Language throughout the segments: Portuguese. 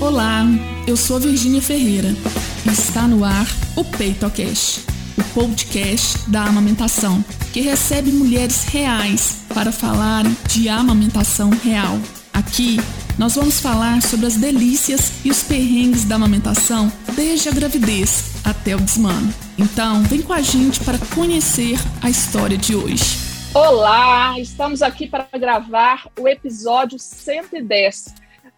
Olá, eu sou Virgínia Ferreira e está no ar o PeitoCast, o podcast da amamentação, que recebe mulheres reais para falar de amamentação real. Aqui nós vamos falar sobre as delícias e os perrengues da amamentação desde a gravidez até o desmame. Então, vem com a gente para conhecer a história de hoje. Olá, estamos aqui para gravar o episódio 110,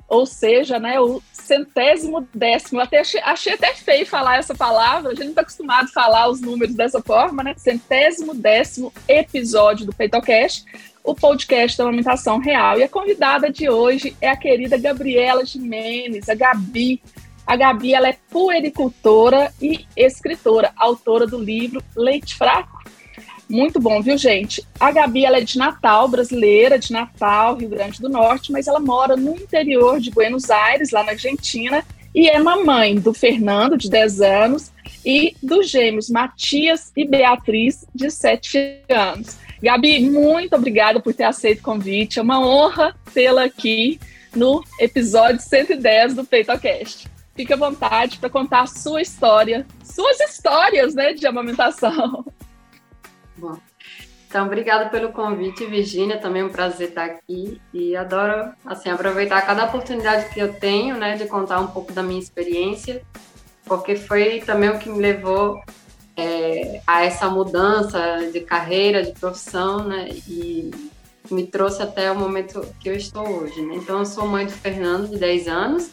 ou seja, né, o centésimo décimo. Até achei, achei, até feio falar essa palavra, a gente não está acostumado a falar os números dessa forma, né? Centésimo décimo episódio do PeitoCast, o podcast da amamentação real. E a convidada de hoje é a querida Gabriela Jimenez, a Gabi. A Gabi ela é puericultora e escritora, autora do livro Leite Fraco. Muito bom, viu, gente? A Gabi ela é de Natal, brasileira, de Natal, Rio Grande do Norte, mas ela mora no interior de Buenos Aires, lá na Argentina, e é mamãe do Fernando, de 10 anos, e dos gêmeos Matias e Beatriz, de 7 anos. Gabi, muito obrigada por ter aceito o convite. É uma honra tê-la aqui no episódio 110 do PeitoCast. Fique à vontade para contar a sua história, suas histórias né, de amamentação. Bom, então, obrigada pelo convite, Virgínia. Também é um prazer estar aqui e adoro assim aproveitar cada oportunidade que eu tenho, né, de contar um pouco da minha experiência, porque foi também o que me levou é, a essa mudança de carreira, de profissão, né? E me trouxe até o momento que eu estou hoje, né? Então, eu sou mãe do Fernando, de 10 anos.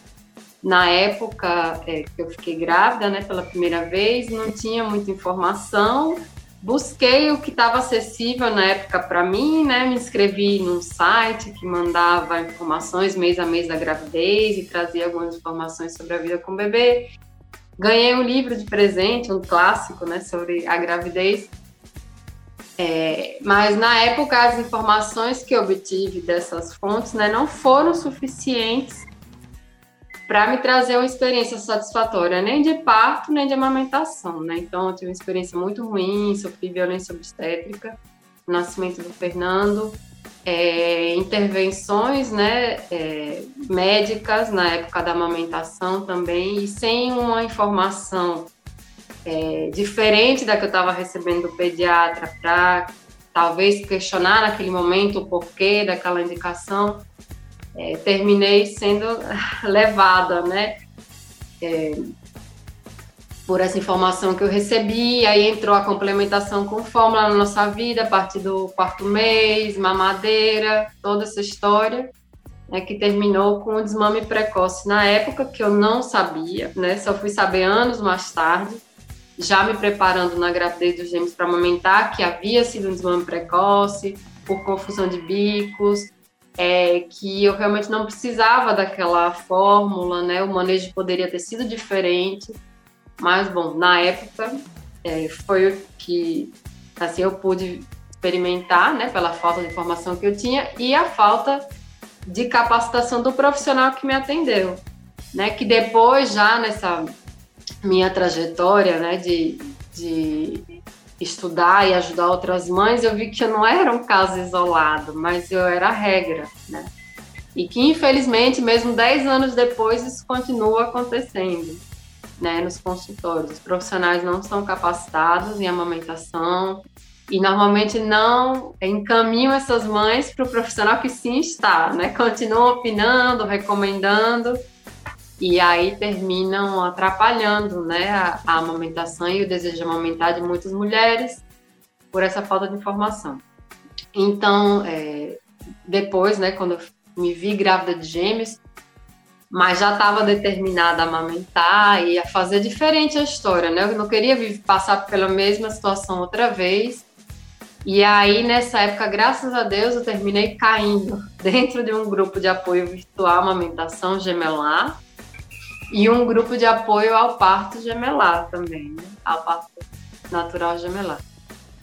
Na época é, que eu fiquei grávida, né, pela primeira vez, não tinha muita informação. Busquei o que estava acessível na época para mim, né? Me inscrevi num site que mandava informações mês a mês da gravidez e trazia algumas informações sobre a vida com o bebê. Ganhei um livro de presente, um clássico, né, sobre a gravidez. É, mas na época as informações que obtive dessas fontes, né, não foram suficientes para me trazer uma experiência satisfatória, nem de parto, nem de amamentação, né? Então, eu tive uma experiência muito ruim, sofri violência obstétrica, nascimento do Fernando, é, intervenções né, é, médicas na época da amamentação também, e sem uma informação é, diferente da que eu estava recebendo do pediatra para talvez questionar naquele momento o porquê daquela indicação, é, terminei sendo levada, né? É, por essa informação que eu recebi, aí entrou a complementação com fórmula na nossa vida, a partir do quarto mês, mamadeira, toda essa história, né, que terminou com o desmame precoce na época, que eu não sabia, né, só fui saber anos mais tarde, já me preparando na gravidez dos gêmeos para amamentar, que havia sido um desmame precoce, por confusão de bicos, é, que eu realmente não precisava daquela fórmula, né, o manejo poderia ter sido diferente, mas, bom, na época é, foi o que assim, eu pude experimentar, né, pela falta de informação que eu tinha e a falta de capacitação do profissional que me atendeu, né, que depois já nessa minha trajetória, né, de, de estudar e ajudar outras mães, eu vi que eu não era um caso isolado, mas eu era a regra, né, e que infelizmente, mesmo 10 anos depois, isso continua acontecendo né, nos consultórios. Os profissionais não são capacitados em amamentação e normalmente não encaminham essas mães para o profissional que sim está, né? Continuam opinando, recomendando e aí terminam atrapalhando, né, a, a amamentação e o desejo de amamentar de muitas mulheres por essa falta de informação. Então, é, depois, né, quando eu me vi grávida de gêmeos, mas já estava determinada a amamentar e a fazer diferente a história, né? Eu não queria passar pela mesma situação outra vez. E aí, nessa época, graças a Deus, eu terminei caindo dentro de um grupo de apoio virtual amamentação gemelar e um grupo de apoio ao parto gemelar também, né? Ao parto natural gemelar.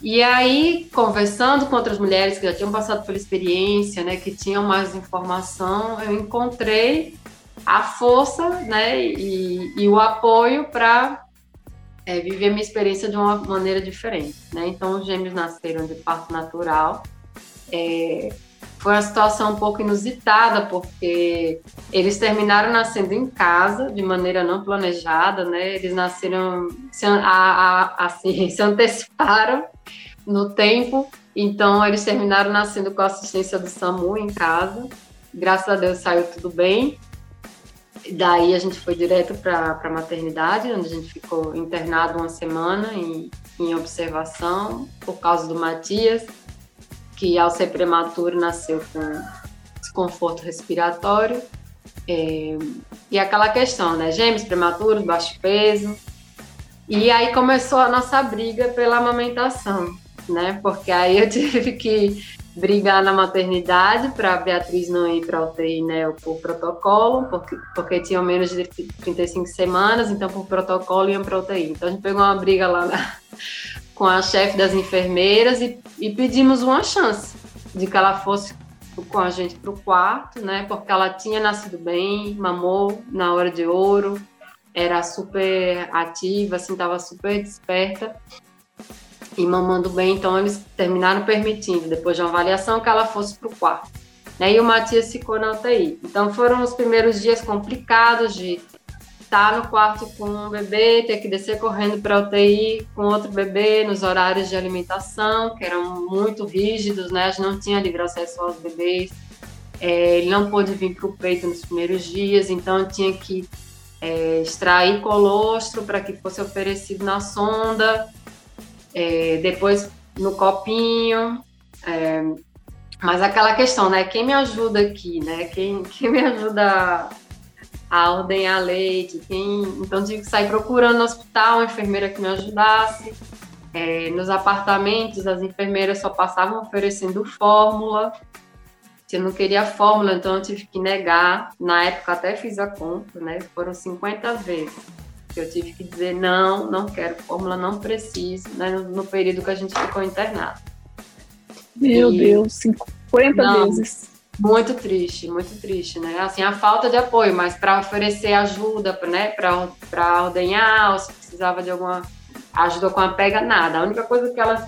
E aí, conversando com outras mulheres que já tinham passado pela experiência, né, que tinham mais informação, eu encontrei a força né, e, e o apoio para é, viver minha experiência de uma maneira diferente. Né? Então, os gêmeos nasceram de parto natural. É, foi uma situação um pouco inusitada, porque eles terminaram nascendo em casa, de maneira não planejada, né? Eles nasceram, se, a, a, assim, se anteciparam no tempo, então eles terminaram nascendo com a assistência do SAMU em casa. Graças a Deus saiu tudo bem. Daí a gente foi direto para a maternidade, onde a gente ficou internado uma semana em, em observação por causa do Matias que ao ser prematuro nasceu com desconforto respiratório. É, e aquela questão, né? Gêmeos prematuros, baixo peso. E aí começou a nossa briga pela amamentação, né? Porque aí eu tive que brigar na maternidade para Beatriz não ir para UTI, né, por protocolo, porque, porque tinham menos de 35 semanas, então por protocolo iam para UTI. Então a gente pegou uma briga lá na, com a chefe das enfermeiras e, e pedimos uma chance de que ela fosse com a gente para o quarto, né? Porque ela tinha nascido bem, mamou na hora de ouro, era super ativa, assim, estava super desperta e mamando bem. Então eles terminaram permitindo, depois de uma avaliação, que ela fosse para o quarto. Né? E o Matias ficou na UTI. Então foram os primeiros dias complicados de tá no quarto com um bebê, ter que descer correndo para UTI com outro bebê nos horários de alimentação, que eram muito rígidos, né? A gente não tinha livre acesso aos bebês. É, ele não pôde vir para o peito nos primeiros dias, então tinha que é, extrair colostro para que fosse oferecido na sonda, é, depois no copinho. É, mas aquela questão, né? Quem me ajuda aqui, né? Quem, quem me ajuda a ordenhar leite, quem... então tive que sair procurando no hospital uma enfermeira que me ajudasse. É, nos apartamentos, as enfermeiras só passavam oferecendo fórmula. Se eu não queria fórmula, então eu tive que negar. Na época até fiz a conta, né? Foram 50 vezes que eu tive que dizer não, não quero fórmula, não preciso, né? no, no período que a gente ficou internado. Meu e... Deus, 50 não, vezes. Muito triste, muito triste, né? Assim, a falta de apoio, mas para oferecer ajuda, né? Para ordenhar, ou se precisava de alguma ajuda com a pega, nada. A única coisa que elas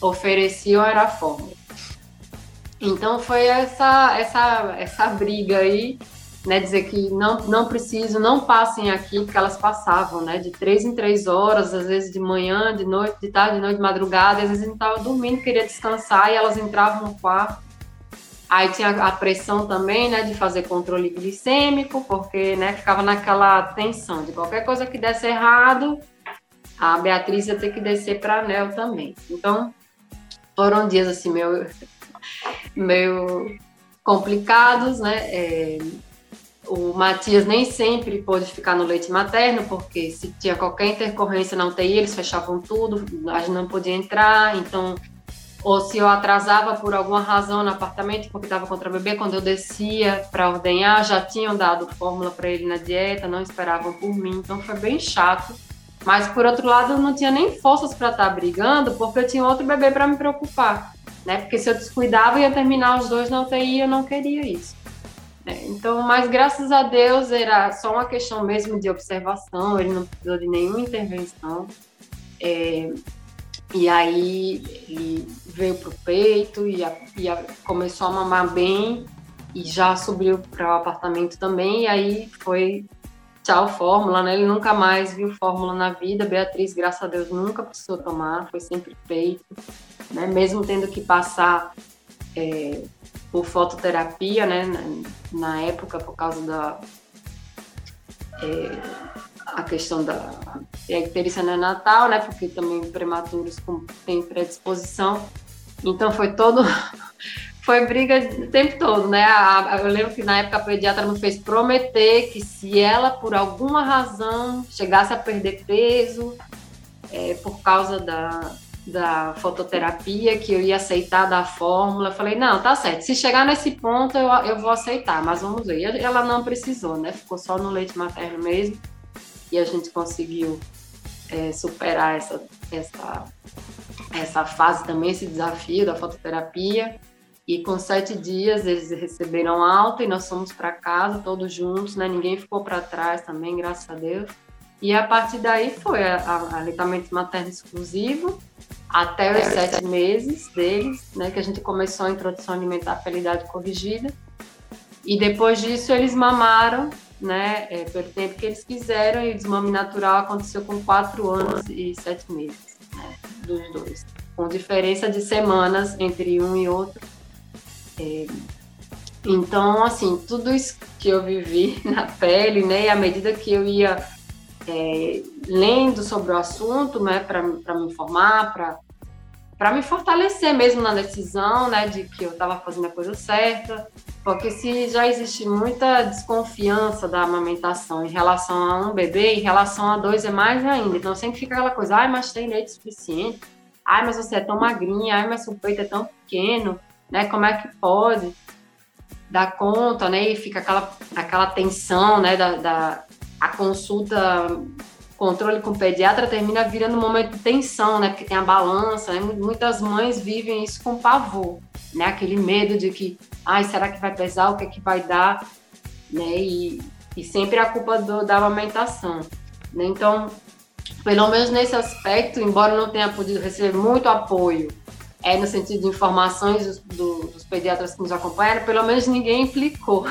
ofereciam era a fórmula. Então foi essa, essa, essa briga aí, né? Dizer que não, não preciso, não passem aqui, porque elas passavam, né? De três em três horas, às vezes de manhã, de noite, de tarde, de noite, de madrugada, às vezes a gente estava dormindo, queria descansar, e elas entravam no quarto Aí tinha a pressão também, né, de fazer controle glicêmico, porque, né, ficava naquela tensão de qualquer coisa que desse errado, a Beatriz ia ter que descer para anel também. Então, foram dias assim meio, meio complicados, né? É, o Matias nem sempre pôde ficar no leite materno, porque se tinha qualquer intercorrência na UTI, eles fechavam tudo, a gente não podia entrar, então ou se eu atrasava por alguma razão no apartamento porque estava contra bebê, quando eu descia para ordenhar, já tinham dado fórmula para ele na dieta, não esperavam por mim, então foi bem chato. Mas por outro lado, eu não tinha nem forças para estar tá brigando, porque eu tinha outro bebê para me preocupar, né? Porque se eu descuidava ia terminar os dois na UTI, eu não queria isso. Né? Então, mas graças a Deus era só uma questão mesmo de observação, ele não precisou de nenhuma intervenção. É, e aí ele veio para o peito e, a, e a, começou a mamar bem e já subiu para o apartamento também. E aí foi tchau fórmula, né? Ele nunca mais viu fórmula na vida. Beatriz, graças a Deus, nunca precisou tomar, foi sempre peito, né? Mesmo tendo que passar é, por fototerapia, né? Na, na, época, por causa da é, a questão da icterícia neonatal, né? Porque também prematuros têm predisposição. Então foi todo. foi briga o tempo todo, né? Eu lembro que na época a pediatra me fez prometer que se ela, por alguma razão, chegasse a perder peso é, por causa da, da fototerapia, que eu ia aceitar da fórmula. Eu falei, não, tá certo. Se chegar nesse ponto, eu, eu vou aceitar, mas vamos ver. Ela não precisou, né? Ficou só no leite materno mesmo e a gente conseguiu é, superar essa, essa, essa fase também, esse desafio da fototerapia. E com sete dias eles receberam alta e nós fomos para casa todos juntos, né? Ninguém ficou para trás também, graças a Deus. E a partir daí foi a, a, aleitamento materno exclusivo, até os sete meses deles, né, que a gente começou a introdução alimentar pela idade corrigida. E depois disso eles mamaram, né, é, pelo tempo que eles quiseram, e o desmame natural aconteceu com quatro anos e sete meses, né, dos dois, com diferença de semanas entre um e outro. É, então, assim, tudo isso que eu vivi na pele, né, e à medida que eu ia é, lendo sobre o assunto, né, para me informar, para me fortalecer mesmo na decisão, né, de que eu estava fazendo a coisa certa, porque se já existe muita desconfiança da amamentação em relação a um bebê, em relação a dois é mais ainda. Então sempre fica aquela coisa, ai, mas tem leite suficiente, ai, mas você é tão magrinha, ai, mas seu peito é tão pequeno, né, como é que pode dar conta, né, e fica aquela, aquela tensão, né, da, da a consulta controle com o pediatra termina virando um momento de tensão, né? Porque tem a balança, né? Muitas mães vivem isso com pavor, né? Aquele medo de que, ai, será que vai pesar? O que é que vai dar? Né? E, e sempre a culpa do, da amamentação, né? Então, pelo menos nesse aspecto, embora não tenha podido receber muito apoio é, no sentido de informações dos, do, dos pediatras que nos acompanharam, pelo menos ninguém implicou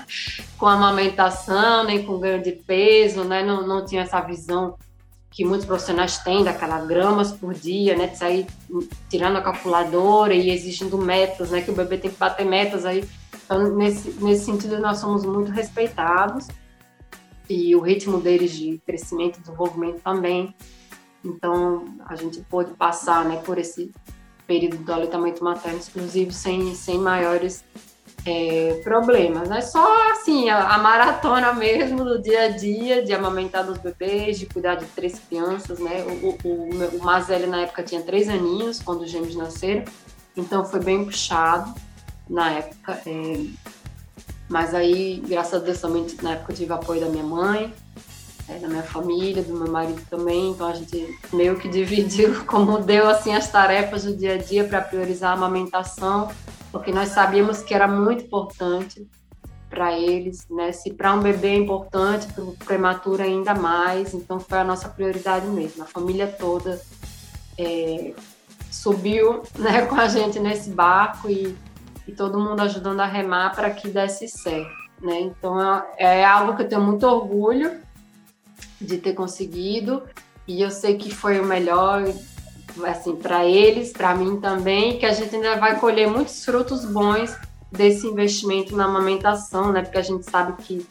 com amamentação, nem com ganho de peso, né? Não, não tinha essa visão que muitos profissionais têm daquela gramas por dia, né? De sair tirando a calculadora e exigindo metas, né? Que o bebê tem que bater metas aí. Então, nesse, nesse sentido, nós somos muito respeitados e o ritmo deles de crescimento e desenvolvimento também. Então, a gente pôde passar né, por esse período do aleitamento materno exclusivo sem, sem maiores é, problemas. É só assim, a, a, maratona mesmo do dia a dia, de amamentar dos bebês, de cuidar de três crianças, né? O, o, o, o na época tinha três aninhos quando os gêmeos nasceram, então foi bem puxado na época. É, mas aí, graças a Deus, também na época eu tive apoio da minha mãe, é, da minha família, do meu marido também, então a gente meio que dividiu como deu assim as tarefas do dia a dia para priorizar a amamentação, porque nós sabíamos que era muito importante para eles, né? Se para um bebê é importante, para o prematuro ainda mais, então foi a nossa prioridade mesmo. A família toda é, subiu né, com a gente nesse barco e, e todo mundo ajudando a remar para que desse certo. Né? Então é, é algo que eu tenho muito orgulho de ter conseguido e eu sei que foi o melhor assim para eles, para mim também, que a gente ainda vai colher muitos frutos bons desse investimento na amamentação, né? Porque a gente sabe que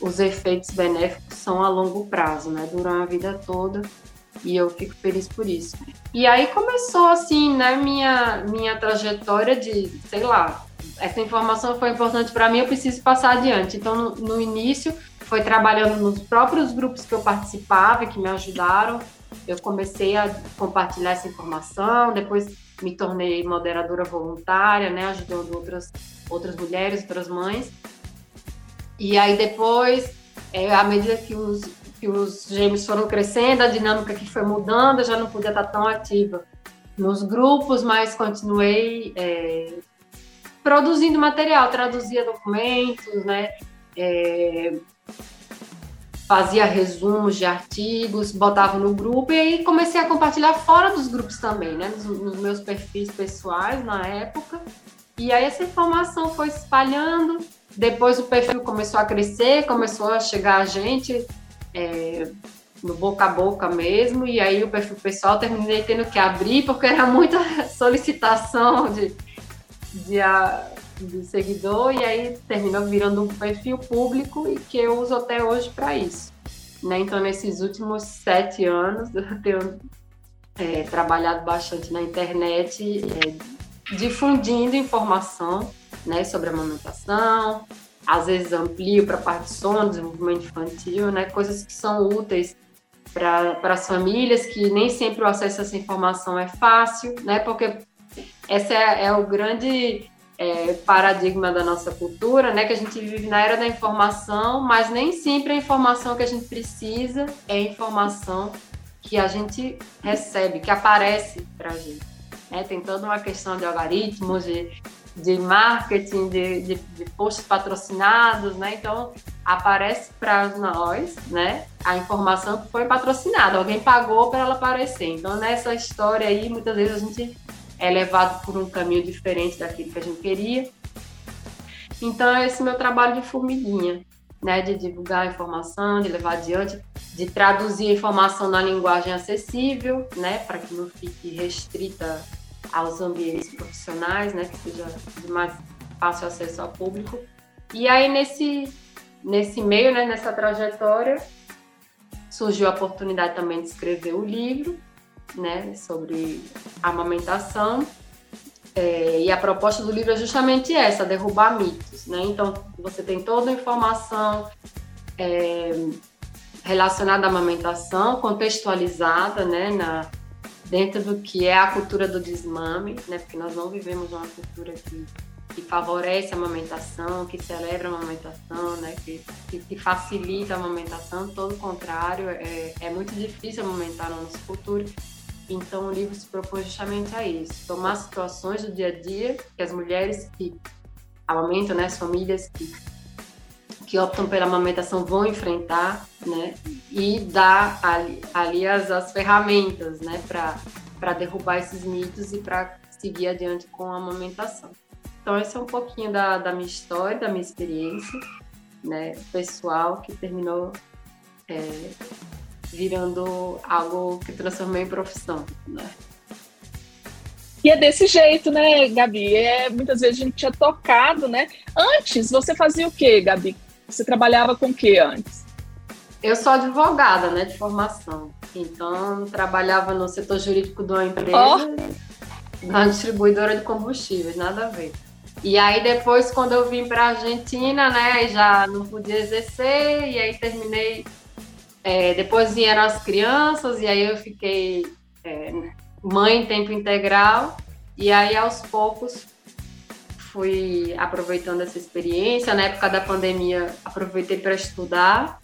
os efeitos benéficos são a longo prazo, né? Duram a vida toda e eu fico feliz por isso. E aí começou assim, né? Minha minha trajetória de, sei lá, essa informação foi importante para mim, eu preciso passar adiante. Então no, no início foi trabalhando nos próprios grupos que eu participava e que me ajudaram. Eu comecei a compartilhar essa informação, depois me tornei moderadora voluntária, né, ajudando outras, outras mulheres, outras mães. E aí depois, é, à medida que os, que os gêmeos foram crescendo, a dinâmica que foi mudando, eu já não podia estar tão ativa nos grupos, mas continuei é, produzindo material, traduzia documentos, né, é, fazia resumos de artigos, botava no grupo e aí comecei a compartilhar fora dos grupos também, né? Nos, nos, meus perfis pessoais na época. E aí essa informação foi espalhando. Depois o perfil começou a crescer, começou a chegar a gente é, no boca a boca mesmo. E aí o perfil pessoal terminei tendo que abrir porque era muita solicitação de, de a, de seguidor e aí terminou virando um perfil público e que eu uso até hoje para isso. Né? Então, nesses últimos sete anos, eu tenho é, trabalhado bastante na internet, é, difundindo informação né, sobre amamentação, às vezes amplio para parte de sono, desenvolvimento infantil, né, coisas que são úteis para as famílias, que nem sempre o acesso a essa informação é fácil, né, porque essa é, é o grande é, paradigma da nossa cultura, né? Que a gente vive na era da informação, mas nem sempre a informação que a gente precisa é informação que a gente recebe, que aparece para a gente. Né? Tem toda uma questão de algoritmos, de, de marketing, de, de, de posts patrocinados, né? Então, aparece para nós, né? A informação que foi patrocinada, alguém pagou para ela aparecer. Então, nessa história aí, muitas vezes a gente é levado por um caminho diferente daquilo que a gente queria. Então, é esse meu trabalho de formiguinha, né? De divulgar a informação, de levar adiante, de traduzir a informação na linguagem acessível, né? Para que não fique restrita aos ambientes profissionais, né? Que seja de mais fácil acesso ao público. E aí, nesse nesse meio, né, nessa trajetória, surgiu a oportunidade também de escrever o livro, né, sobre amamentação. É, e a proposta do livro é justamente essa, derrubar mitos, né? Então, você tem toda a informação é, relacionada à amamentação, contextualizada, né, na, dentro do que é a cultura do desmame, né? Porque nós não vivemos uma cultura que que favorece a amamentação, que celebra a amamentação, né, que, que, que facilita a amamentação, todo o contrário, é, é muito difícil amamentar no nosso futuro. Então o livro se propõe justamente a isso, tomar situações do dia a dia que as mulheres que amamentam, né, as famílias que, que optam pela amamentação vão enfrentar, né, e dar ali, ali as, as ferramentas, né, para derrubar esses mitos e para seguir adiante com a amamentação. Então, esse é um pouquinho da, da minha história, da minha experiência né, pessoal, que terminou é, virando algo que transformei em profissão. Né? E é desse jeito, né, Gabi? É, muitas vezes a gente tinha tocado, né? Antes, você fazia o quê, Gabi? Você trabalhava com o quê antes? Eu sou advogada, né, de formação. Então, trabalhava no setor jurídico de uma empresa, oh. na distribuidora de combustíveis, nada a ver. E aí depois, quando eu vim para a Argentina, né, já não podia exercer, e aí terminei. É, depois vieram as crianças, e aí eu fiquei é, mãe em tempo integral, e aí aos poucos fui aproveitando essa experiência. Na época da pandemia, aproveitei para estudar,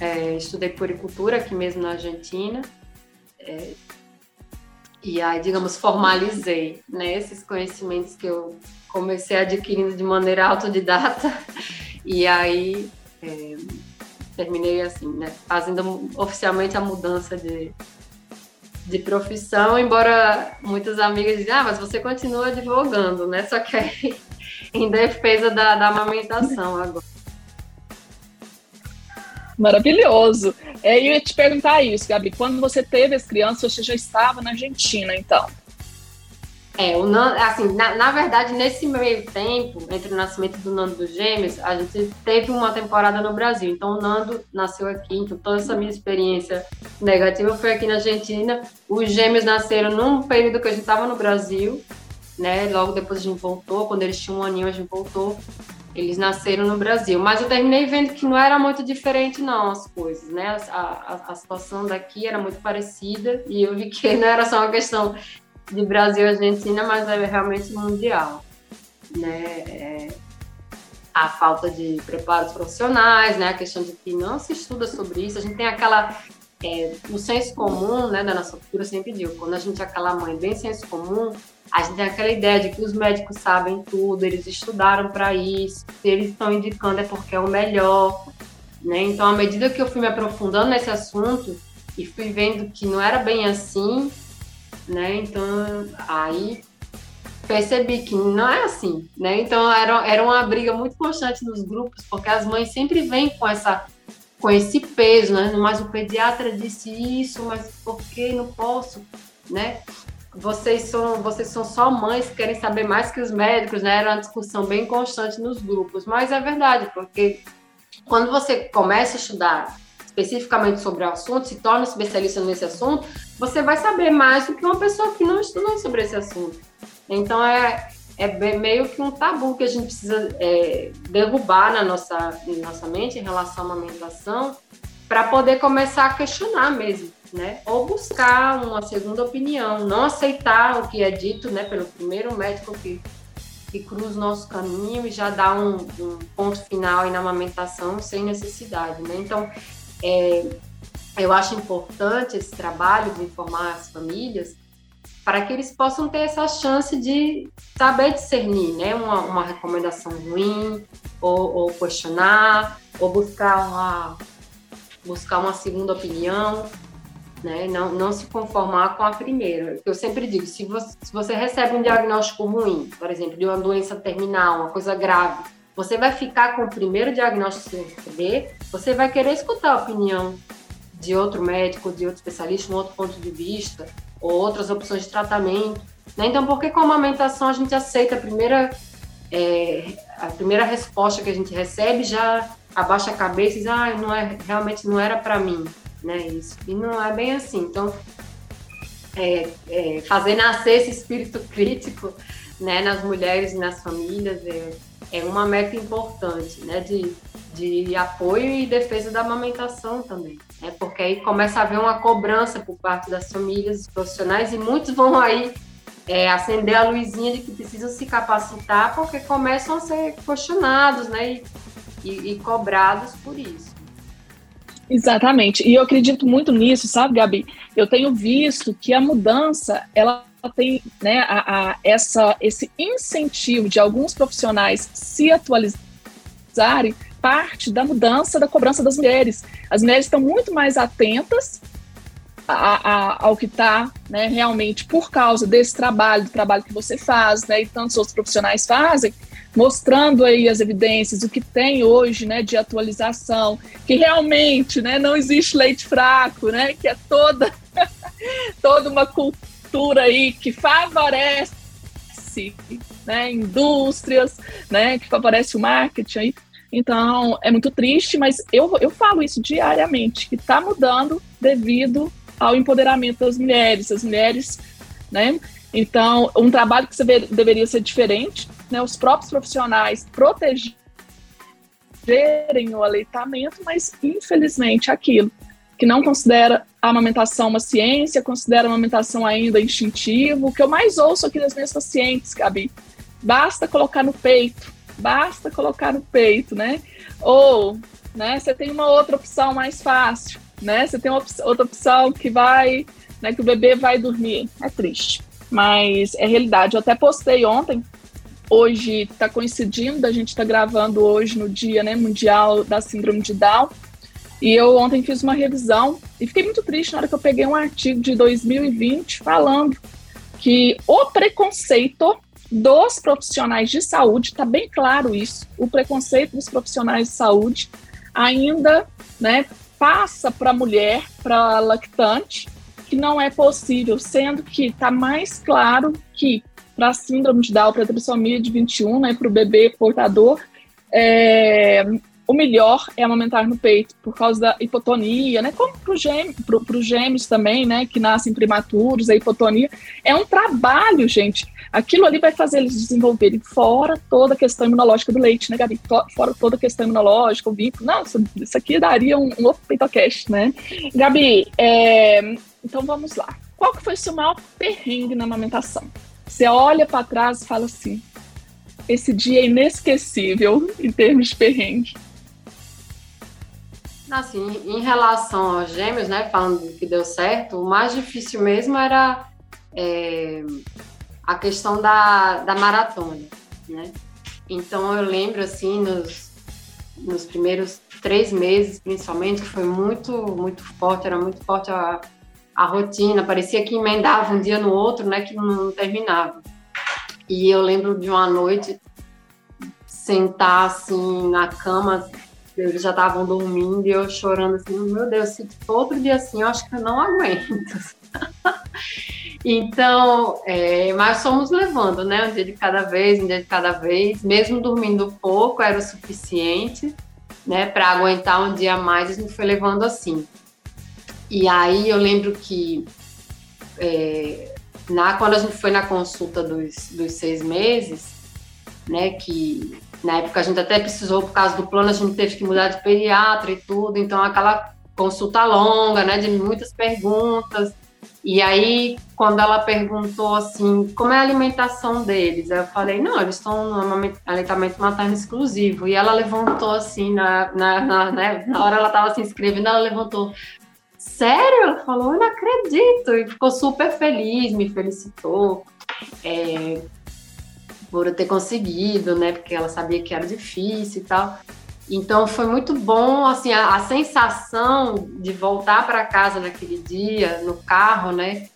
é, estudei puricultura aqui mesmo na Argentina. É, e aí, digamos, formalizei né, esses conhecimentos que eu comecei adquirindo de maneira autodidata e aí é, terminei assim, né, fazendo oficialmente a mudança de, de profissão, embora muitas amigas dizem, ah, mas você continua advogando, né? Só que aí, em defesa da, da amamentação agora. Maravilhoso. É, eu ia te perguntar isso, Gabi. Quando você teve as crianças, você já estava na Argentina, então? É, o Nando, assim, na, na, verdade, nesse meio tempo, entre o nascimento do Nando dos Gêmeos, a gente teve uma temporada no Brasil. Então, o Nando nasceu aqui, então toda essa minha experiência negativa foi aqui na Argentina. Os Gêmeos nasceram num período que a gente estava no Brasil, né? Logo depois a gente voltou, quando eles tinham um aninho, a gente voltou. Eles nasceram no Brasil. Mas eu terminei vendo que não era muito diferente, não, as coisas, né? A, a, a situação daqui era muito parecida e eu vi que não era só uma questão de Brasil e Argentina, mas é realmente mundial. Né? É a falta de preparos profissionais, né? a questão de que não se estuda sobre isso, a gente tem aquela. É, o senso comum né, da nossa cultura sempre digo, quando a gente é aquela mãe bem senso comum, a gente tem aquela ideia de que os médicos sabem tudo, eles estudaram para isso, se eles estão indicando é porque é o melhor. Né? Então, à medida que eu fui me aprofundando nesse assunto e fui vendo que não era bem assim, né? Então, aí percebi que não é assim, né? Então, era, era uma briga muito constante nos grupos, porque as mães sempre vêm com essa com esse peso, né? Mas o pediatra disse isso, mas por que não posso, né? Vocês são, vocês são só mães que querem saber mais que os médicos, né? Era uma discussão bem constante nos grupos, mas é verdade, porque quando você começa a estudar especificamente sobre o assunto, se torna especialista nesse assunto, você vai saber mais do que uma pessoa que não estudou sobre esse assunto. Então, é, é meio que um tabu que a gente precisa é, derrubar na nossa, na nossa mente em relação à amamentação para poder começar a questionar mesmo, né? Ou buscar uma segunda opinião, não aceitar o que é dito, né, pelo primeiro médico que, que cruza o nosso caminho e já dá um, um ponto final na amamentação sem necessidade, né? Então, é, eu acho importante esse trabalho de informar as famílias para que eles possam ter essa chance de saber discernir, né? Uma, uma recomendação ruim, ou, ou, questionar, ou buscar uma, buscar uma segunda opinião, né? Não, não se conformar com a primeira. Eu sempre digo, se você, se você recebe um diagnóstico ruim, por exemplo, de uma doença terminal, uma coisa grave, você vai ficar com o primeiro diagnóstico que você receber, você vai querer escutar a opinião de outro médico, de outro especialista, um outro ponto de vista, ou outras opções de tratamento. Né? Então, por que com a amamentação a gente aceita a primeira, é, a primeira resposta que a gente recebe, já abaixa a cabeça e diz, ah, não é, realmente não era para mim, né? Isso. E não é bem assim. Então, é, é, fazer nascer esse espírito crítico né, nas mulheres e nas famílias é, é uma meta importante, né? De, de apoio e defesa da amamentação também né? porque aí começa a haver uma cobrança por parte das famílias, dos profissionais, e muitos vão aí é, acender a luzinha de que precisam se capacitar, porque começam a ser questionados né? e, e, e cobrados por isso. Exatamente, e eu acredito muito nisso, sabe, Gabi? Eu tenho visto que a mudança, ela tem né, a, a, essa, esse incentivo de alguns profissionais se atualizarem parte da mudança da cobrança das mulheres. As mulheres estão muito mais atentas a, a, ao que está né, realmente por causa desse trabalho, do trabalho que você faz, né, e tantos outros profissionais fazem, mostrando aí as evidências, o que tem hoje né, de atualização, que realmente né, não existe leite fraco, né, que é toda, toda uma cultura aí que favorece né, indústrias, né, que favorece o marketing aí. Então, é muito triste, mas eu, eu falo isso diariamente, que está mudando devido ao empoderamento das mulheres. As mulheres, né? Então, um trabalho que deveria ser diferente, né? Os próprios profissionais protegerem o aleitamento, mas infelizmente aquilo que não considera a amamentação uma ciência, considera a amamentação ainda instintivo. O que eu mais ouço aqui das minhas pacientes, Gabi, basta colocar no peito, basta colocar no peito, né? Ou, né, você tem uma outra opção mais fácil, né? Você tem uma op outra opção que vai, né, que o bebê vai dormir. É triste, mas é realidade. Eu até postei ontem, hoje está coincidindo, a gente está gravando hoje no dia, né, mundial da síndrome de Down. E eu ontem fiz uma revisão e fiquei muito triste na hora que eu peguei um artigo de 2020 falando que o preconceito dos profissionais de saúde, está bem claro isso, o preconceito dos profissionais de saúde ainda né, passa para a mulher, para a lactante, que não é possível, sendo que está mais claro que para a síndrome de Down, para a trissomia de 21, né, para o bebê portador, é, o melhor é amamentar no peito, por causa da hipotonia, né? Como para os gêmeos também, né? Que nascem prematuros, a hipotonia. É um trabalho, gente. Aquilo ali vai fazer eles desenvolverem fora toda a questão imunológica do leite, né, Gabi? Fora toda a questão imunológica, o vínculo. Nossa, isso aqui daria um, um outro peitocast, né? Gabi, é, então vamos lá. Qual que foi o seu maior perrengue na amamentação? Você olha para trás e fala assim, esse dia é inesquecível em termos de perrengue. Assim, em relação aos gêmeos, né, falando que deu certo, o mais difícil mesmo era é, a questão da, da maratona, né? Então eu lembro, assim, nos, nos primeiros três meses, principalmente, que foi muito, muito forte, era muito forte a, a rotina, parecia que emendava um dia no outro, né, que não terminava. E eu lembro de uma noite sentar, assim, na cama, eles já estavam dormindo e eu chorando assim, meu Deus, se for outro dia assim, eu acho que eu não aguento. então, é, mas fomos levando, né? Um dia de cada vez, um dia de cada vez, mesmo dormindo pouco, era o suficiente, né? Para aguentar um dia a mais, a gente foi levando assim. E aí eu lembro que é, na, quando a gente foi na consulta dos, dos seis meses, né? Que na época a gente até precisou, por causa do plano, a gente teve que mudar de pediatra e tudo, então aquela consulta longa, né, de muitas perguntas. E aí, quando ela perguntou assim, como é a alimentação deles? Eu falei, não, eles estão no aleitamento materno exclusivo. E ela levantou assim, na, na, na, né, na hora ela estava se inscrevendo, ela levantou, sério? Ela falou, eu não acredito. E ficou super feliz, me felicitou é, por eu ter conseguido, né? Porque ela sabia que era difícil e tal. Então foi muito bom, assim, a, a sensação de voltar para casa naquele dia, no carro, né?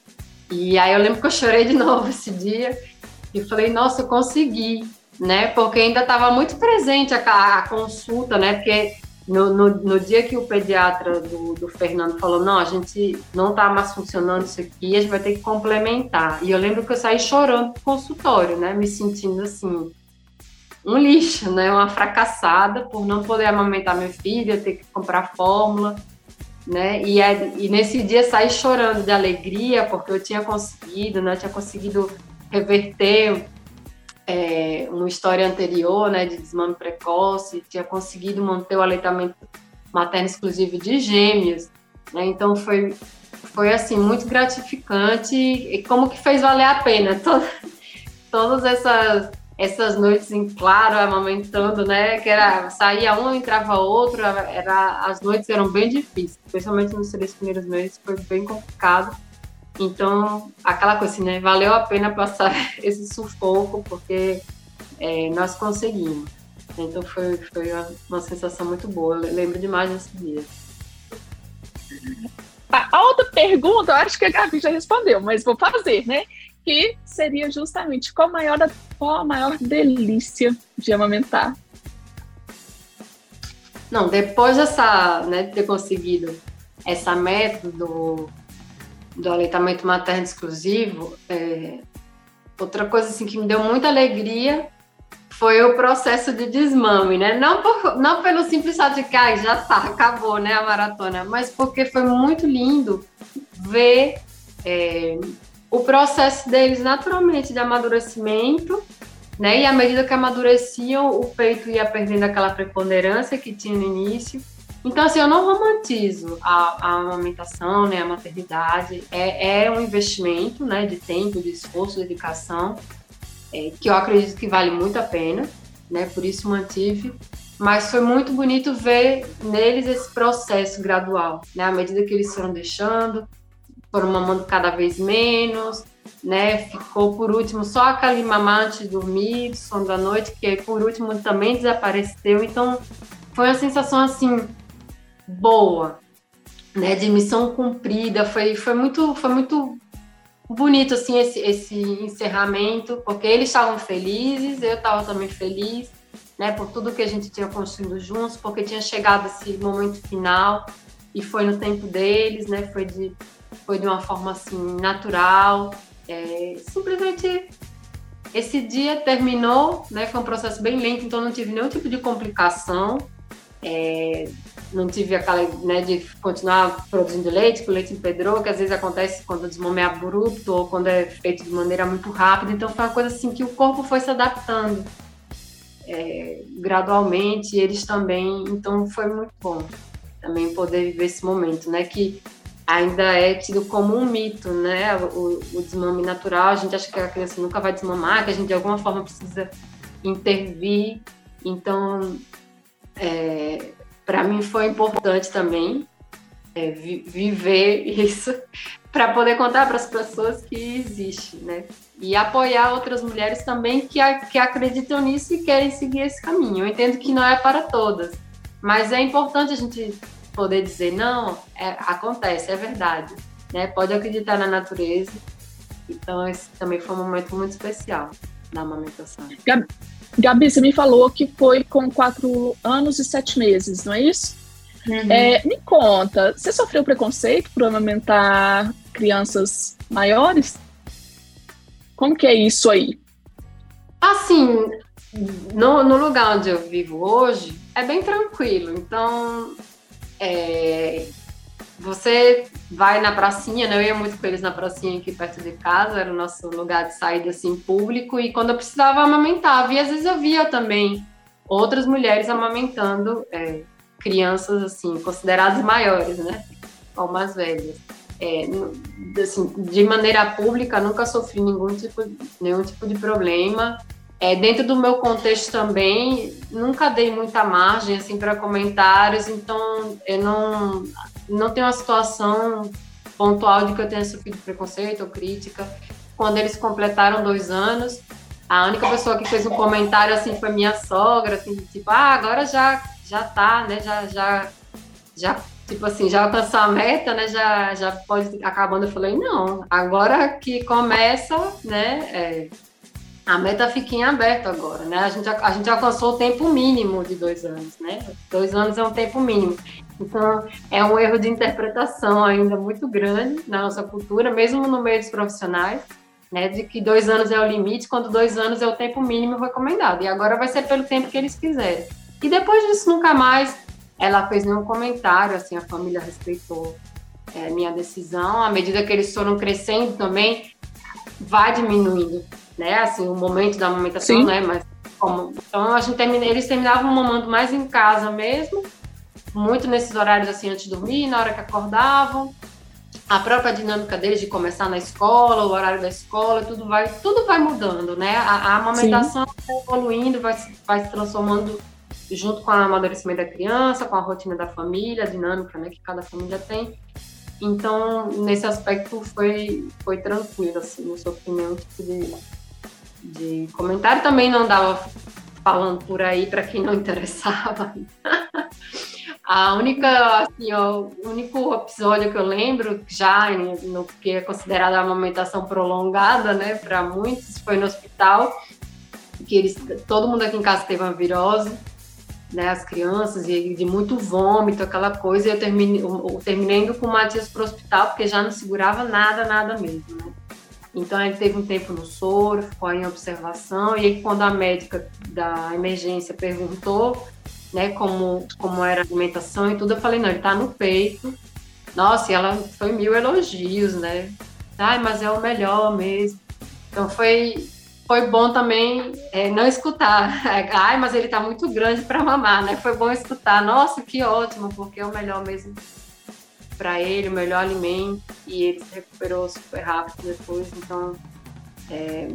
E aí eu lembro que eu chorei de novo esse dia e falei, nossa, eu consegui, né? Porque ainda estava muito presente a, a, consulta, né? Porque no, no, no, dia que o pediatra do, do Fernando falou, não, a gente não está mais funcionando isso aqui, a gente vai ter que complementar. E eu lembro que eu saí chorando do consultório, né? Me sentindo assim, um lixo, né? Uma fracassada por não poder amamentar minha filha, ter que comprar fórmula, né? E, é, e nesse dia saí chorando de alegria porque eu tinha conseguido, né? Eu tinha conseguido reverter é, uma história anterior, né? De desmame precoce, tinha conseguido manter o aleitamento materno exclusivo de gêmeos, né? Então foi foi assim muito gratificante e como que fez valer a pena todas essas essas noites em claro, amamentando, né? Que era saía um, entrava outro, era as noites eram bem difíceis, especialmente nos três primeiros meses foi bem complicado. Então, aquela coisa assim, né? Valeu a pena passar esse sufoco porque é, nós conseguimos. Então foi, foi uma, uma sensação muito boa. Eu lembro demais desse dia. A outra pergunta, eu acho que a Gabi já respondeu, mas vou fazer, né? que seria justamente qual a maior, qual a maior delícia de amamentar. Não, depois dessa, né, de ter conseguido essa meta do, do aleitamento materno exclusivo, é, outra coisa assim que me deu muita alegria foi o processo de desmame, né? Não, por, não pelo simples fato de que ah, já tá, acabou, né, a maratona, mas porque foi muito lindo ver é, o processo deles naturalmente de amadurecimento, né? E à medida que amadureciam, o peito ia perdendo aquela preponderância que tinha no início. Então, assim, eu não romantizo a, a amamentação, né, a maternidade. É, é um investimento, né, de tempo, de esforço, de dedicação, é, que eu acredito que vale muito a pena, né? Por isso mantive. Mas foi muito bonito ver neles esse processo gradual, né? À medida que eles foram deixando, foram mamando cada vez menos, né? Ficou por último só aquele mamar antes de dormir, sono da noite, que por último também desapareceu. Então foi uma sensação assim boa, né? De missão cumprida. Foi, foi muito, foi muito bonito assim esse, esse encerramento, porque eles estavam felizes, eu estava também feliz, né? Por tudo que a gente tinha construído juntos, porque tinha chegado esse momento final e foi no tempo deles, né? Foi de foi de uma forma assim natural. É, simplesmente esse dia terminou, né? Foi um processo bem lento, então não tive nenhum tipo de complicação. É, não tive aquela né, de continuar produzindo leite, o leite empedrou, que às vezes acontece quando o desmame é abrupto ou quando é feito de maneira muito rápida. Então foi uma coisa assim que o corpo foi se adaptando é, gradualmente, eles também. Então foi muito bom também poder viver esse momento, né? Que ainda é tido como um mito, né? O, o, desmame natural, a gente acha que a criança nunca vai desmamar, que a gente de alguma forma precisa intervir. Então, é, para mim foi importante também é, vi, viver isso para poder contar para as pessoas que existe, né? E apoiar outras mulheres também que, que acreditam nisso e querem seguir esse caminho. Eu entendo que não é para todas, mas é importante a gente poder dizer, não, é, acontece, é verdade. Né? Pode acreditar na natureza. Então, esse também foi um momento muito especial na amamentação. Gabi, você me falou que foi com quatro anos e sete meses, não é isso? Uhum. É, me conta, você sofreu preconceito por amamentar crianças maiores? Como que é isso aí? Assim, no, no lugar onde eu vivo hoje, é bem tranquilo. Então, é, você vai na pracinha, né? Eu ia muito com eles na pracinha aqui perto de casa, era o nosso lugar de saída assim público, e quando eu precisava amamentava. E às vezes eu via também outras mulheres amamentando é, crianças assim, consideradas maiores, né? Ou mais velhas. É, assim, de maneira pública, nunca sofri nenhum tipo, nenhum tipo de problema. É, dentro do meu contexto também, nunca dei muita margem assim para comentários, então eu não não tenho uma situação pontual de que eu tenha sofrido preconceito ou crítica. Quando eles completaram dois anos, a única pessoa que fez um comentário assim foi minha sogra, assim, tipo, ah, agora já já tá, né? Já já já tipo assim, já alcançou a meta, né? Já já pode acabando. Eu falei, não, agora que começa, né? É, a meta fica em aberto agora, né? A gente, a gente alcançou o tempo mínimo de dois anos, né? Dois anos é um tempo mínimo. Então, é um erro de interpretação ainda muito grande na nossa cultura, mesmo no meio dos profissionais né, de que dois anos é o limite, quando dois anos é o tempo mínimo recomendado. E agora vai ser pelo tempo que eles quiserem. E depois disso, nunca mais ela fez nenhum comentário, assim, a família respeitou é, minha decisão. À medida que eles foram crescendo também, vai diminuindo, né, assim, o momento da amamentação, Sim. né, mas como... Então, a gente termina, eles terminavam mamando mais em casa mesmo, muito nesses horários, assim, antes de dormir, na hora que acordavam, a própria dinâmica deles de começar na escola, o horário da escola, tudo vai, tudo vai mudando, né? A, a amamentação vai evoluindo, vai, vai se transformando junto com o amadurecimento da criança, com a rotina da família, a dinâmica né, que cada família tem. Então, nesse aspecto, foi, foi tranquilo, assim, não sofri nenhum tipo de, de comentário. Também não dava falando por aí para quem não interessava. A única, assim, o único episódio que eu lembro, já no que é considerada a amamentação prolongada, né, para muitos, foi no hospital, que eles, todo mundo aqui em casa teve uma virose, né, as crianças, e de muito vômito, aquela coisa, e eu terminei, eu terminei indo com o Matias para o hospital, porque já não segurava nada, nada mesmo, né. Então ele teve um tempo no soro, ficou em observação, e aí quando a médica da emergência perguntou né, como, como era a alimentação e tudo, eu falei, não, ele tá no peito. Nossa, e ela foi mil elogios, né? Ai, mas é o melhor mesmo. Então foi, foi bom também é, não escutar. Ai, mas ele tá muito grande para mamar, né? Foi bom escutar. Nossa, que ótimo, porque é o melhor mesmo para ele, o melhor alimento. E ele se recuperou super rápido depois. Então, é,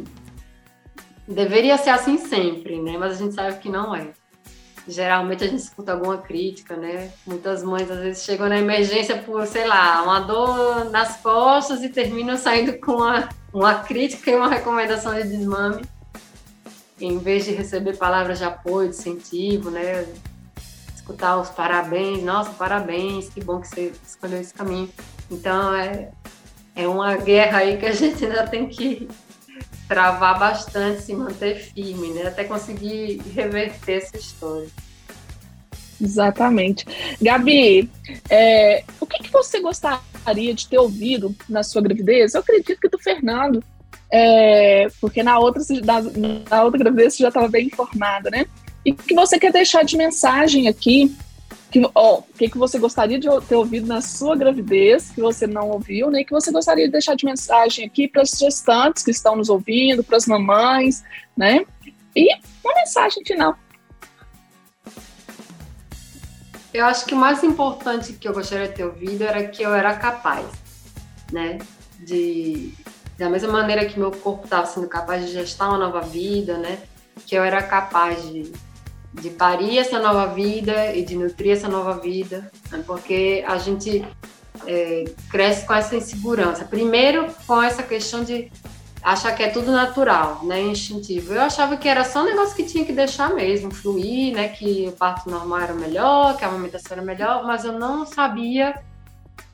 deveria ser assim sempre, né? Mas a gente sabe que não é geralmente a gente escuta alguma crítica, né? Muitas mães às vezes chegam na emergência por, sei lá, uma dor nas costas e terminam saindo com uma, uma crítica e uma recomendação de desmame, em vez de receber palavras de apoio, de incentivo, né? Escutar os parabéns, nossa, parabéns, que bom que você escolheu esse caminho. Então é, é uma guerra aí que a gente ainda tem que travar bastante, se manter firme, né? Até conseguir reverter essa história. Exatamente. Gabi, é, o que, que, você gostaria de ter ouvido na sua gravidez? Eu acredito que do Fernando, é, porque na outra, na, na outra gravidez você já estava bem informada, né? E que você quer deixar de mensagem aqui que, o que, que você gostaria de ter ouvido na sua gravidez, que você não ouviu, né? Que você gostaria de deixar de mensagem aqui para as gestantes que estão nos ouvindo, para as mamães, né? E uma mensagem final. Eu acho que o mais importante que eu gostaria de ter ouvido era que eu era capaz, né? De, da mesma maneira que meu corpo estava sendo capaz de gestar uma nova vida, né? Que eu era capaz de de parir essa nova vida e de nutrir essa nova vida, né? porque a gente é, cresce com essa insegurança. Primeiro, com essa questão de achar que é tudo natural, né, instintivo. Eu achava que era só um negócio que tinha que deixar mesmo, fluir, né, que o parto normal era melhor, que a amamentação era melhor, mas eu não sabia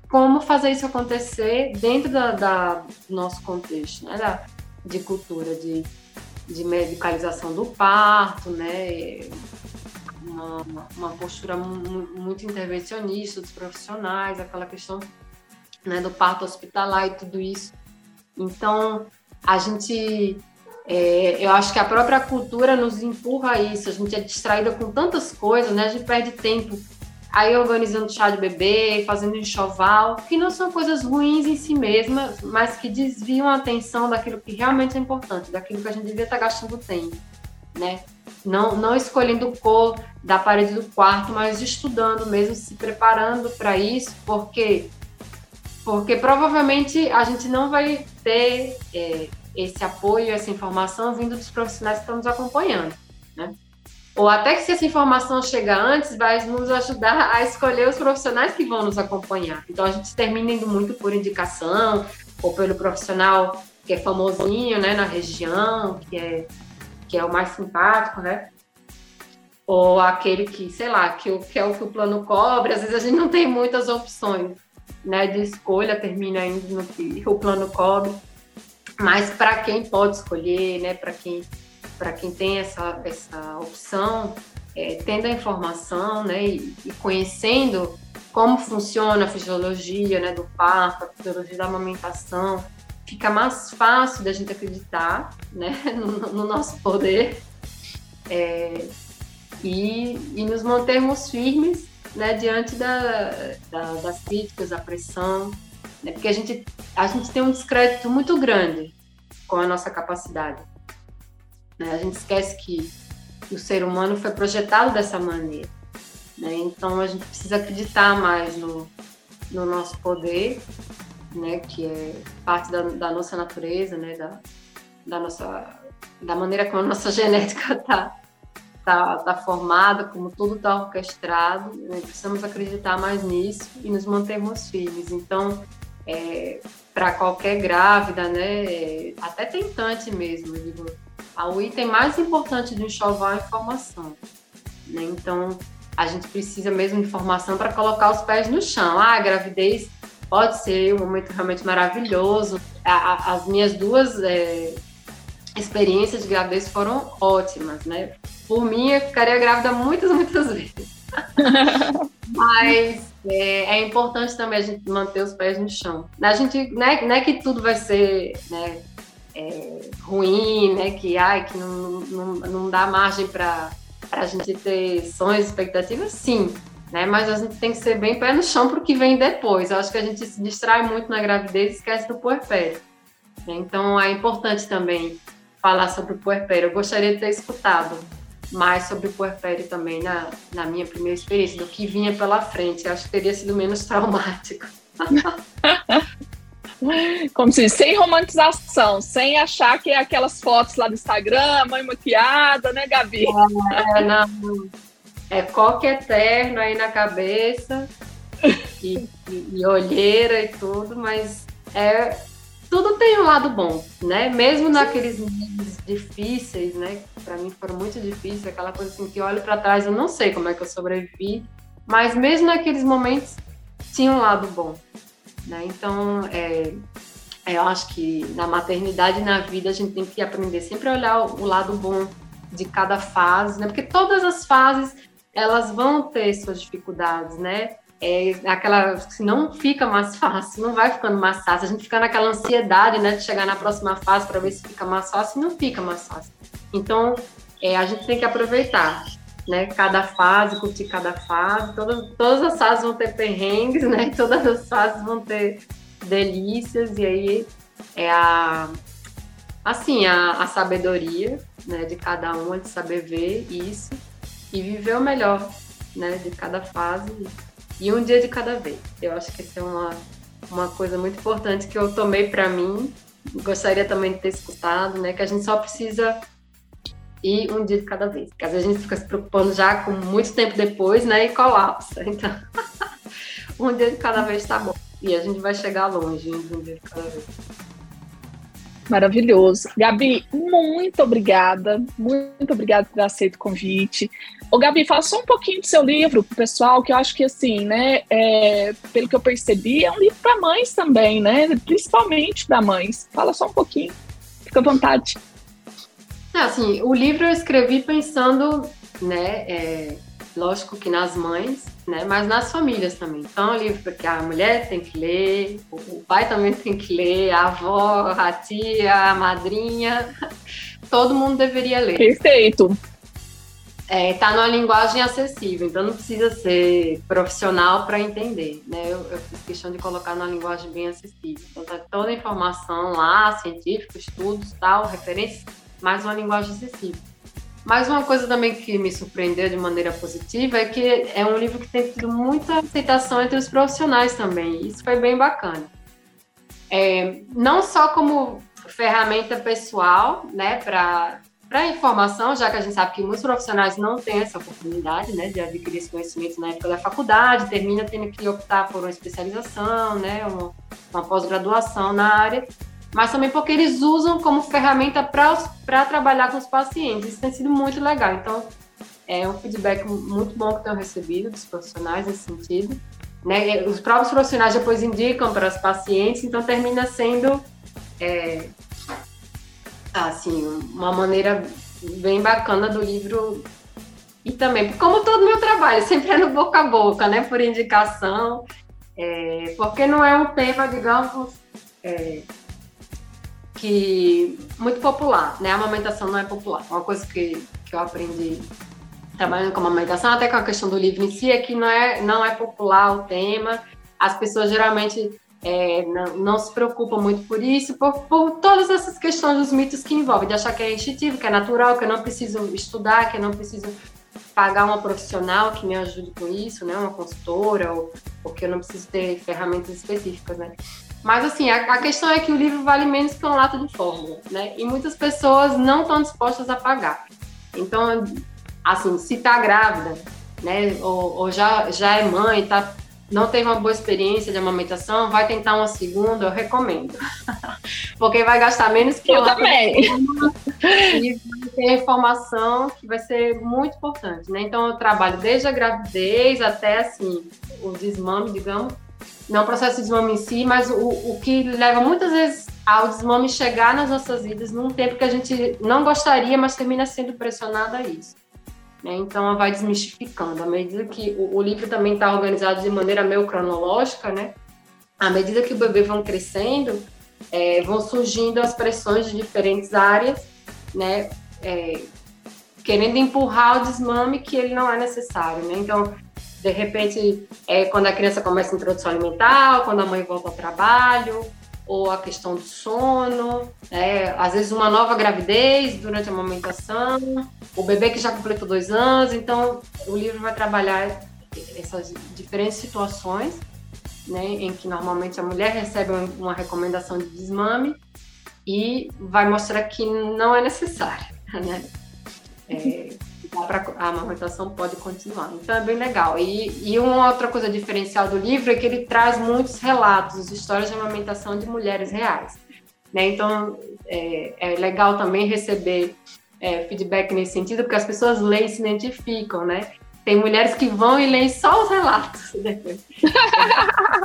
como fazer isso acontecer dentro da, da do nosso contexto, né, da, de cultura, de de medicalização do parto, né? Uma, uma postura muito intervencionista dos profissionais, aquela questão né, do parto hospitalar e tudo isso. Então, a gente, é, eu acho que a própria cultura nos empurra a isso, a gente é distraída com tantas coisas, né? A gente perde tempo aí organizando chá de bebê, fazendo enxoval, que não são coisas ruins em si mesmas, mas que desviam a atenção daquilo que realmente é importante, daquilo que a gente devia estar gastando tempo, né? Não, não escolhendo cor da parede do quarto, mas estudando mesmo, se preparando para isso, porque porque provavelmente a gente não vai ter é, esse apoio, essa informação vindo dos profissionais que estão nos acompanhando, né? Ou até que se essa informação chegar antes, vai nos ajudar a escolher os profissionais que vão nos acompanhar. Então a gente termina indo muito por indicação, ou pelo profissional que é famosinho, né, na região, que é, que é o mais simpático, né? Ou aquele que, sei lá, que, que é o que o plano cobre, às vezes a gente não tem muitas opções, né, de escolha, termina indo no que o plano cobre. Mas para quem pode escolher, né, para quem para quem tem essa, essa opção, é, tendo a informação, né, e, e, conhecendo como funciona a fisiologia, né, do parto, a fisiologia da amamentação, fica mais fácil da gente acreditar, né, no, no nosso poder é, e, e nos mantermos firmes, né, diante da, da, das críticas, da pressão, né, porque a gente, a gente tem um descrédito muito grande com a nossa capacidade. Né? A gente esquece que, o ser humano foi projetado dessa maneira. Né? Então a gente precisa acreditar mais no, no nosso poder, né? que é parte da, da nossa natureza, né? da, da, nossa, da maneira como a nossa genética está tá, tá formada, como tudo está orquestrado. Né? Precisamos acreditar mais nisso e nos mantermos firmes. Então, é, para qualquer grávida, né, é, até tentante mesmo, digo, o item mais importante do enxoval é a informação. Né? Então, a gente precisa mesmo de informação para colocar os pés no chão. Ah, a gravidez pode ser um momento realmente maravilhoso. as minhas duas é, experiências de gravidez foram ótimas, né? Por mim, eu ficaria grávida muitas, muitas vezes. Mas é, é, importante também a gente manter os pés no chão. A gente, não é, não é que tudo vai ser né, é, ruim, né? Que, ai, que não, não, não dá margem para a gente ter sonhos, expectativas, sim. Né? Mas a gente tem que ser bem pé no chão para o que vem depois. Eu acho que a gente se distrai muito na gravidez e esquece do puerpério. Então é importante também falar sobre o puerpério. Eu gostaria de ter escutado mais sobre o puerpério também na, na minha primeira experiência, do que vinha pela frente. Eu acho que teria sido menos traumático. Como se diz, sem romantização, sem achar que é aquelas fotos lá do Instagram, mãe maquiada, né, Gabi? É, não. É coque eterno aí na cabeça e, e, e olheira e tudo, mas é tudo tem um lado bom, né? Mesmo naqueles meses difíceis, né? Para mim foram muito difíceis, aquela coisa assim que olho para trás, eu não sei como é que eu sobrevivi, mas mesmo naqueles momentos tinha um lado bom, né? Então, é, é, eu acho que na maternidade e na vida a gente tem que aprender sempre a olhar o lado bom de cada fase, né? Porque todas as fases elas vão ter suas dificuldades, né? É aquela se não fica mais fácil, não vai ficando mais fácil. A gente fica naquela ansiedade, né, de chegar na próxima fase para ver se fica mais fácil, não fica mais fácil. Então, é, a gente tem que aproveitar né? Cada fase, curtir cada fase. Todas, todas as fases vão ter perrengues, né? Todas as fases vão ter delícias. E aí é a assim a, a sabedoria né, de cada uma de saber ver isso e viver o melhor né, de cada fase e um dia de cada vez. Eu acho que essa é uma, uma coisa muito importante que eu tomei para mim. Gostaria também de ter escutado, né? Que a gente só precisa e um dia de cada vez. Porque às vezes a gente fica se preocupando já com muito tempo depois, né? E colapsa. Então, um dia de cada vez está bom. E a gente vai chegar longe um dia de cada vez. Maravilhoso. Gabi, muito obrigada. Muito obrigada por ter aceito o convite. Ô, Gabi, fala só um pouquinho do seu livro pro pessoal, que eu acho que, assim, né, é, pelo que eu percebi, é um livro para mães também, né? Principalmente para mães. Fala só um pouquinho. Fica à vontade. É, assim, o livro eu escrevi pensando, né, é, lógico que nas mães, né, mas nas famílias também. Então, é um livro porque a mulher tem que ler, o pai também tem que ler, a avó, a tia, a madrinha, todo mundo deveria ler. Perfeito. É, tá numa linguagem acessível, então não precisa ser profissional para entender, né? Eu, eu, fiz questão de colocar numa linguagem bem acessível. Então tá toda a informação lá, científica, estudos, tal, referências mais uma linguagem acessível. Mas uma coisa também que me surpreendeu de maneira positiva é que é um livro que tem tido muita aceitação entre os profissionais também. Isso foi bem bacana. É, não só como ferramenta pessoal, né, para para informação, já que a gente sabe que muitos profissionais não têm essa oportunidade, né, de adquirir esse conhecimento na época da faculdade, termina tendo que optar por uma especialização, né, uma, uma pós-graduação na área, mas também porque eles usam como ferramenta para trabalhar com os pacientes. Isso tem sido muito legal. Então, é um feedback muito bom que tenho recebido dos profissionais nesse sentido. Né? Os próprios profissionais depois indicam para os pacientes, então termina sendo é, assim, uma maneira bem bacana do livro. E também, como todo meu trabalho, sempre é no boca a boca, né? Por indicação, é, porque não é um tema, digamos, é, que muito popular, né? A amamentação não é popular. Uma coisa que, que eu aprendi trabalhando com amamentação, até com a questão do livro em si, é que não é, não é popular o tema. As pessoas geralmente é, não, não, se preocupam muito por isso, por, por, todas essas questões dos mitos que envolvem, de achar que é instintivo, que é natural, que eu não preciso estudar, que eu não preciso pagar uma profissional que me ajude com isso, né, uma consultora, ou, ou que eu não preciso ter ferramentas específicas, né. Mas, assim, a, a questão é que o livro vale menos que um lata de fórmula, né, e muitas pessoas não estão dispostas a pagar. Então, assim, se está grávida, né, ou, ou, já, já é mãe, está não teve uma boa experiência de amamentação, vai tentar uma segunda, eu recomendo. Porque vai gastar menos que eu também. E vai ter informação que vai ser muito importante, né? Então eu trabalho desde a gravidez até assim o desmame, digamos, não o processo de desmame em si, mas o, o que leva muitas vezes ao desmame chegar nas nossas vidas num tempo que a gente não gostaria, mas termina sendo pressionado a isso. Né? Então, ela vai desmistificando. À medida que o, o livro também está organizado de maneira meio cronológica, né? à medida que o bebê vão crescendo, é, vão surgindo as pressões de diferentes áreas, né? É, querendo empurrar o desmame que ele não é necessário, né? Então, de repente, é quando a criança começa a introdução alimentar, quando a mãe volta ao trabalho, ou a questão do sono, é, às vezes uma nova gravidez durante a amamentação, o bebê que já completou dois anos. Então, o livro vai trabalhar essas diferentes situações, né, em que normalmente a mulher recebe uma recomendação de desmame e vai mostrar que não é necessário, né? É, a amamentação pode continuar. Então é bem legal. E, e uma outra coisa diferencial do livro é que ele traz muitos relatos, histórias de amamentação de mulheres reais. Né? Então é, é legal também receber é, feedback nesse sentido, porque as pessoas leem e se identificam, né? Tem mulheres que vão e leem só os relatos depois.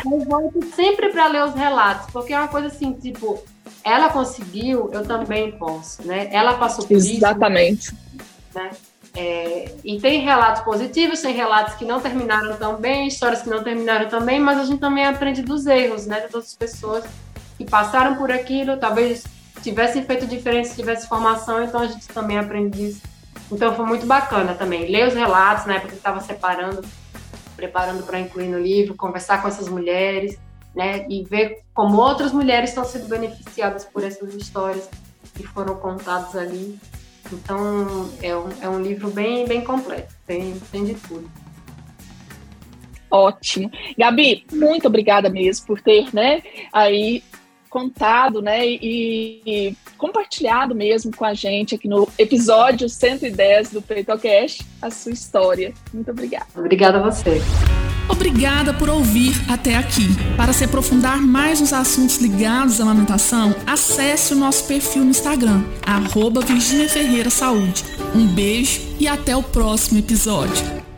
eu volto sempre para ler os relatos, porque é uma coisa assim, tipo, ela conseguiu, eu também posso, né? Ela passou por Exatamente. isso. Exatamente. Né? É, e tem relatos positivos, tem relatos que não terminaram tão bem, histórias que não terminaram tão bem, mas a gente também aprende dos erros, né, de outras pessoas que passaram por aquilo, talvez tivessem feito diferente, se tivesse formação, então a gente também aprende disso. Então foi muito bacana também, ler os relatos na época que estava separando, preparando para incluir no livro, conversar com essas mulheres, né, e ver como outras mulheres estão sendo beneficiadas por essas histórias que foram contadas ali. Então, é um, é um livro bem, bem completo, tem, tem de tudo. Ótimo. Gabi, muito obrigada mesmo por ter, né, aí contado, né, e, e compartilhado mesmo com a gente aqui no episódio 110 do PeitoCast a sua história. Muito obrigada. Obrigada a você. Obrigada por ouvir até aqui. Para se aprofundar mais nos assuntos ligados à amamentação, acesse o nosso perfil no Instagram, arroba Virginia Ferreira Saúde. Um beijo e até o próximo episódio.